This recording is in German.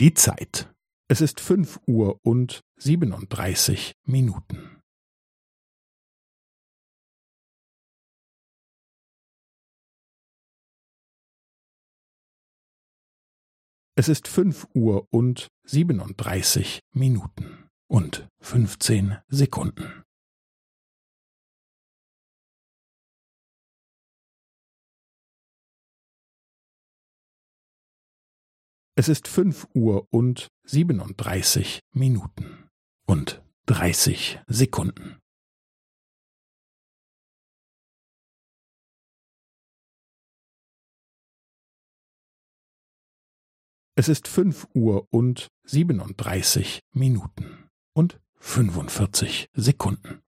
Die Zeit. Es ist fünf Uhr und siebenunddreißig Minuten. Es ist fünf Uhr und siebenunddreißig Minuten und fünfzehn Sekunden. Es ist fünf Uhr und siebenunddreißig Minuten und dreißig Sekunden. Es ist fünf Uhr und siebenunddreißig Minuten und fünfundvierzig Sekunden.